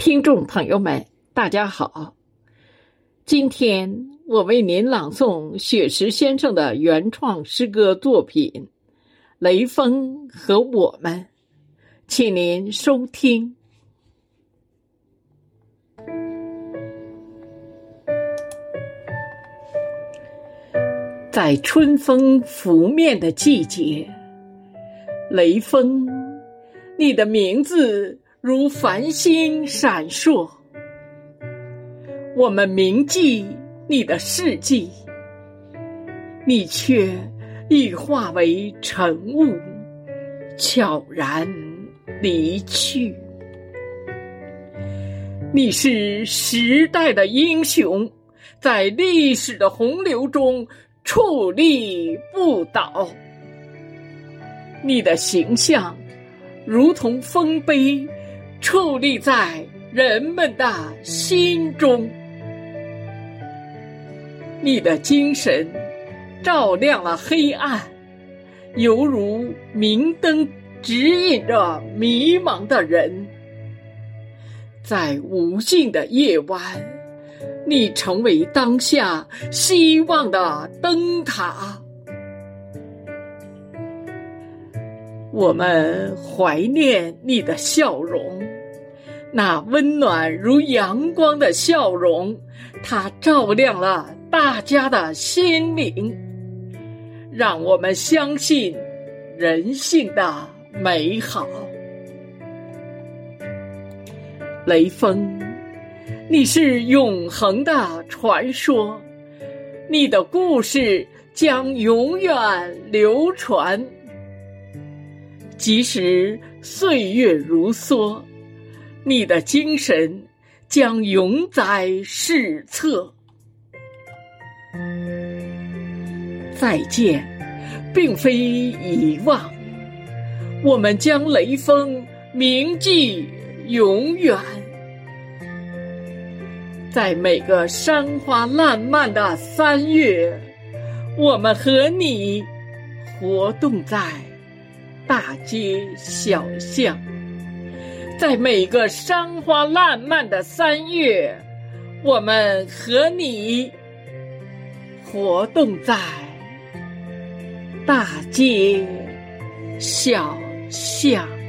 听众朋友们，大家好。今天我为您朗诵雪石先生的原创诗歌作品《雷锋和我们》，请您收听。在春风拂面的季节，雷锋，你的名字。如繁星闪烁，我们铭记你的事迹，你却已化为晨雾，悄然离去。你是时代的英雄，在历史的洪流中矗立不倒。你的形象如同丰碑。矗立在人们的心中，你的精神照亮了黑暗，犹如明灯指引着迷茫的人。在无尽的夜晚，你成为当下希望的灯塔。我们怀念你的笑容，那温暖如阳光的笑容，它照亮了大家的心灵，让我们相信人性的美好。雷锋，你是永恒的传说，你的故事将永远流传。即使岁月如梭，你的精神将永载史册。再见，并非遗忘，我们将雷锋铭记永远。在每个山花烂漫的三月，我们和你活动在。大街小巷，在每个山花烂漫的三月，我们和你活动在大街小巷。